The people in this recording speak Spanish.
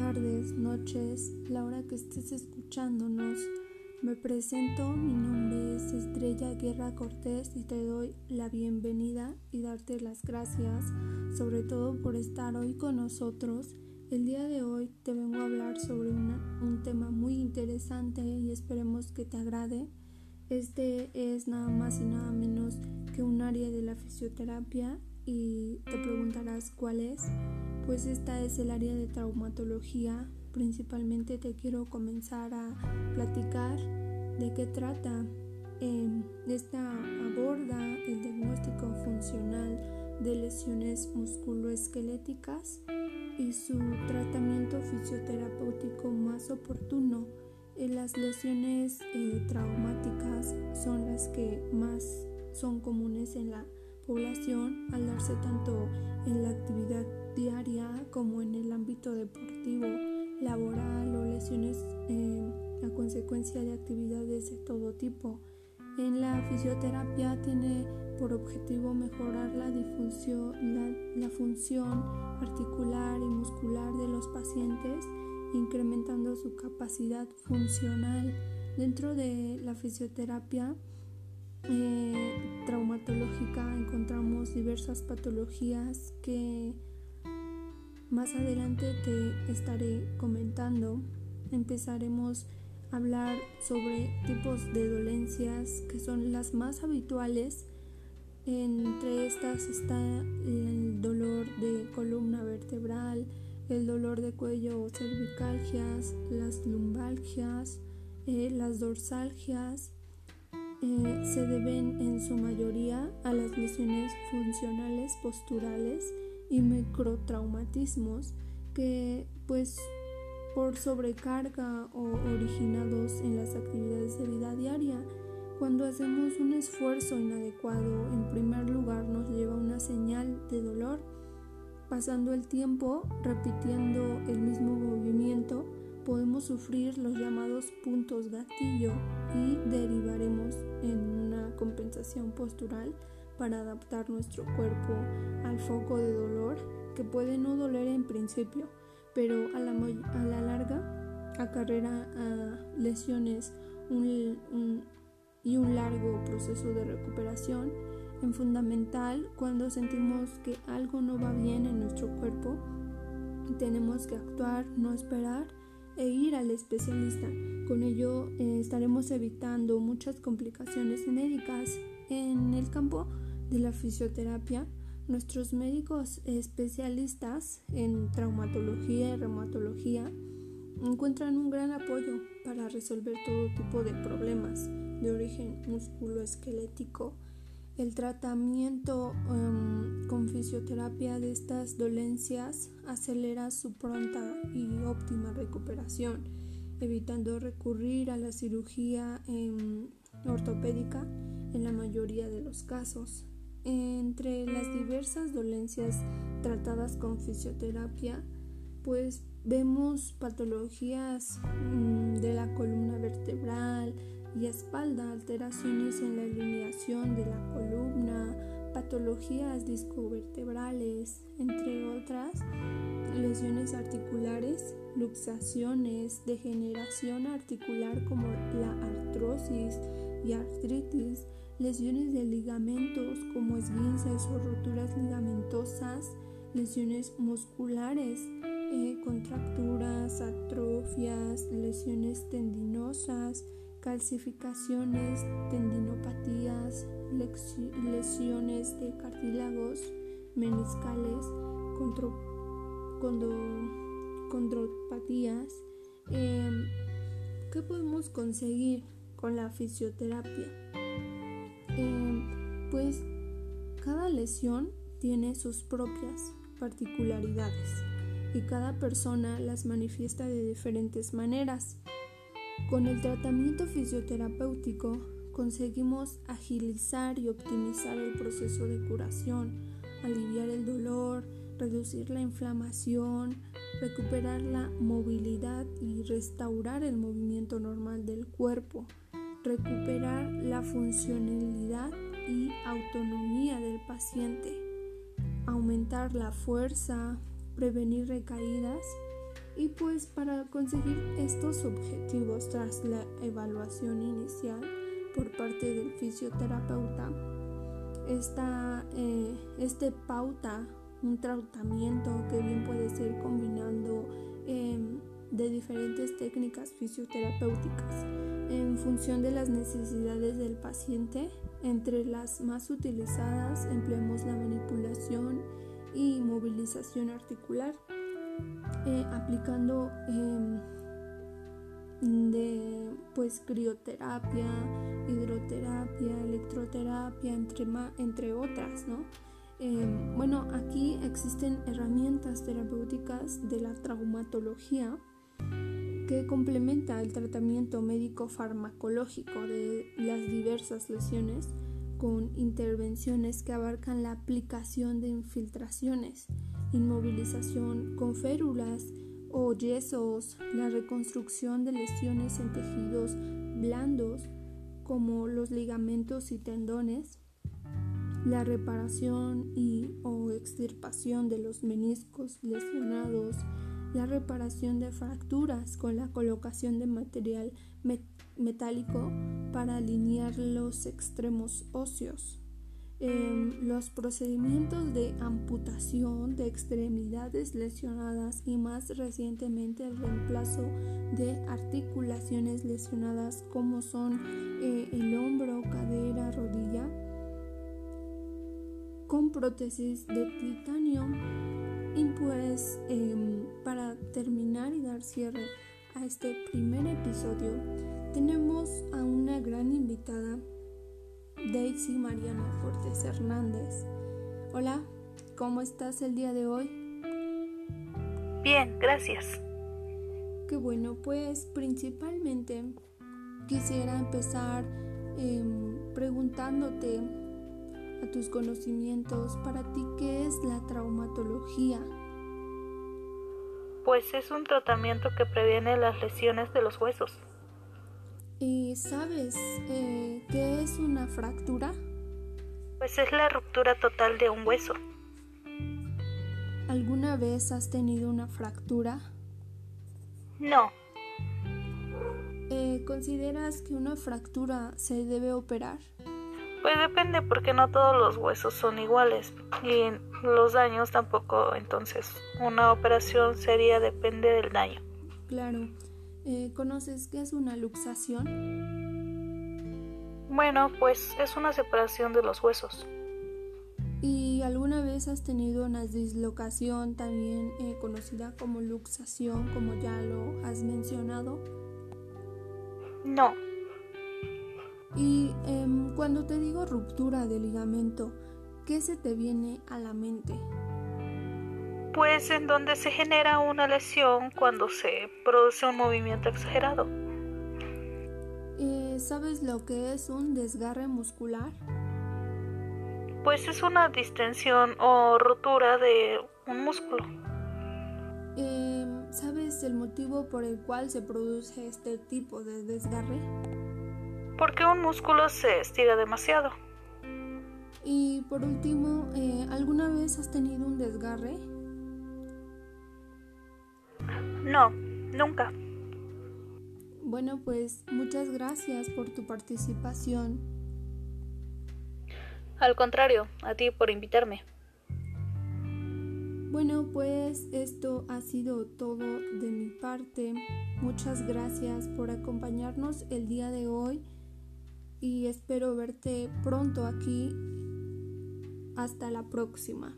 tardes, noches, la hora que estés escuchándonos. Me presento, mi nombre es Estrella Guerra Cortés y te doy la bienvenida y darte las gracias, sobre todo por estar hoy con nosotros. El día de hoy te vengo a hablar sobre un tema muy interesante y esperemos que te agrade. Este es nada más y nada menos que un área de la fisioterapia y te preguntarás cuál es. Pues esta es el área de traumatología. Principalmente te quiero comenzar a platicar de qué trata. Eh, esta aborda el diagnóstico funcional de lesiones musculoesqueléticas y su tratamiento fisioterapéutico más oportuno. En las lesiones eh, traumáticas son las que más son comunes en la población al darse tanto en la actividad diaria como en el ámbito deportivo, laboral o lesiones eh, a consecuencia de actividades de todo tipo. En la fisioterapia tiene por objetivo mejorar la la, la función articular y muscular de los pacientes, incrementando su capacidad funcional. Dentro de la fisioterapia, eh, traumatológica encontramos diversas patologías que más adelante te estaré comentando. Empezaremos a hablar sobre tipos de dolencias que son las más habituales. Entre estas está el dolor de columna vertebral, el dolor de cuello o cervicalgias, las lumbalgias, eh, las dorsalgias, eh, se deben en su mayoría a las lesiones funcionales posturales y microtraumatismos que pues por sobrecarga o originados en las actividades de vida diaria. Cuando hacemos un esfuerzo inadecuado, en primer lugar nos lleva una señal de dolor. Pasando el tiempo, repitiendo el mismo movimiento, podemos sufrir los llamados puntos gatillo y derivaremos en una compensación postural para adaptar nuestro cuerpo al foco de dolor que puede no doler en principio, pero a la, a la larga acarrera a lesiones y un largo proceso de recuperación. En fundamental, cuando sentimos que algo no va bien en nuestro cuerpo, tenemos que actuar, no esperar e ir al especialista. Con ello eh, estaremos evitando muchas complicaciones médicas. En el campo de la fisioterapia, nuestros médicos especialistas en traumatología y reumatología encuentran un gran apoyo para resolver todo tipo de problemas de origen musculoesquelético el tratamiento em, con fisioterapia de estas dolencias acelera su pronta y óptima recuperación, evitando recurrir a la cirugía em, ortopédica en la mayoría de los casos. Entre las diversas dolencias tratadas con fisioterapia, pues vemos patologías mm, de la columna vertebral, y espalda, alteraciones en la alineación de la columna, patologías discovertebrales, entre otras, lesiones articulares, luxaciones, degeneración articular como la artrosis y artritis, lesiones de ligamentos como esguinces o roturas ligamentosas, lesiones musculares, eh, contracturas, atrofias, lesiones tendinosas, calcificaciones, tendinopatías, lesiones de cartílagos, meniscales, condropatías. Em, ¿Qué podemos conseguir con la fisioterapia? Em, pues cada lesión tiene sus propias particularidades y cada persona las manifiesta de diferentes maneras. Con el tratamiento fisioterapéutico conseguimos agilizar y optimizar el proceso de curación, aliviar el dolor, reducir la inflamación, recuperar la movilidad y restaurar el movimiento normal del cuerpo, recuperar la funcionalidad y autonomía del paciente, aumentar la fuerza, prevenir recaídas Y pues para conseguir estos objetivos tras la evaluación inicial por parte del fisioterapeuta, esta, eh, este pauta un tratamiento que bien puede ser combinando em, de diferentes técnicas fisioterapéuticas en función de las necesidades del paciente. Entre las más utilizadas empleemos la manipulación y movilización articular, eh, aplicando em, de pues crioterapia, hidroterapia, electroterapia, entre, entre otras, ¿no? Em, bueno, aquí existen herramientas terapéuticas de la traumatología que complementa el tratamiento médico farmacológico de las diversas lesiones con intervenciones que abarcan la aplicación de infiltraciones, inmovilización con férulas o yesos, la reconstrucción de lesiones en tejidos blandos como los ligamentos y tendones, la reparación y o extirpación de los meniscos lesionados, la reparación de fracturas con la colocación de material metálico para alinear los extremos óseos, em, los procedimientos de amputación de extremidades lesionadas y más recientemente el reemplazo de articulaciones lesionadas como son eh, el hombro, cadera, rodilla, con prótesis de titanio. Y pues em, para terminar y dar cierre a este primer episodio, tenemos a una gran invitada, Daisy Mariana Cortés Hernández. Hola, ¿cómo estás el día de hoy? Bien, gracias. Qué bueno, pues principalmente quisiera empezar em, preguntándote a tus conocimientos, para ti, ¿qué es la traumatología? Pues es un tratamiento que previene las lesiones de los huesos. ¿Y sabes eh, qué es una fractura? Pues es la ruptura total de un hueso. ¿Alguna vez has tenido una fractura? No. Eh, ¿Consideras que una fractura se debe operar? Pues depende porque no todos los huesos son iguales y los daños tampoco, entonces una operación sería depende del daño. Claro. Eh, ¿Conoces qué es una luxación? Bueno, pues es una separación de los huesos. ¿Y alguna vez has tenido una dislocación también eh, conocida como luxación, como ya lo has mencionado? No. Y em, cuando te digo ruptura de ligamento, ¿qué se te viene a la mente? Pues en donde se genera una lesión cuando se produce un movimiento exagerado. Eh, ¿Sabes lo que es un desgarre muscular? Pues es una distensión o rotura de un músculo. Em, ¿Sabes el motivo por el cual se produce este tipo de desgarre? Porque un músculo se estira demasiado. Y por último, eh, ¿alguna vez has tenido un desgarre? No, nunca. Bueno, pues muchas gracias por tu participación. Al contrario, a ti por invitarme. Bueno, pues esto ha sido todo de mi parte. Muchas gracias por acompañarnos el día de hoy y espero verte pronto aquí. Hasta la próxima.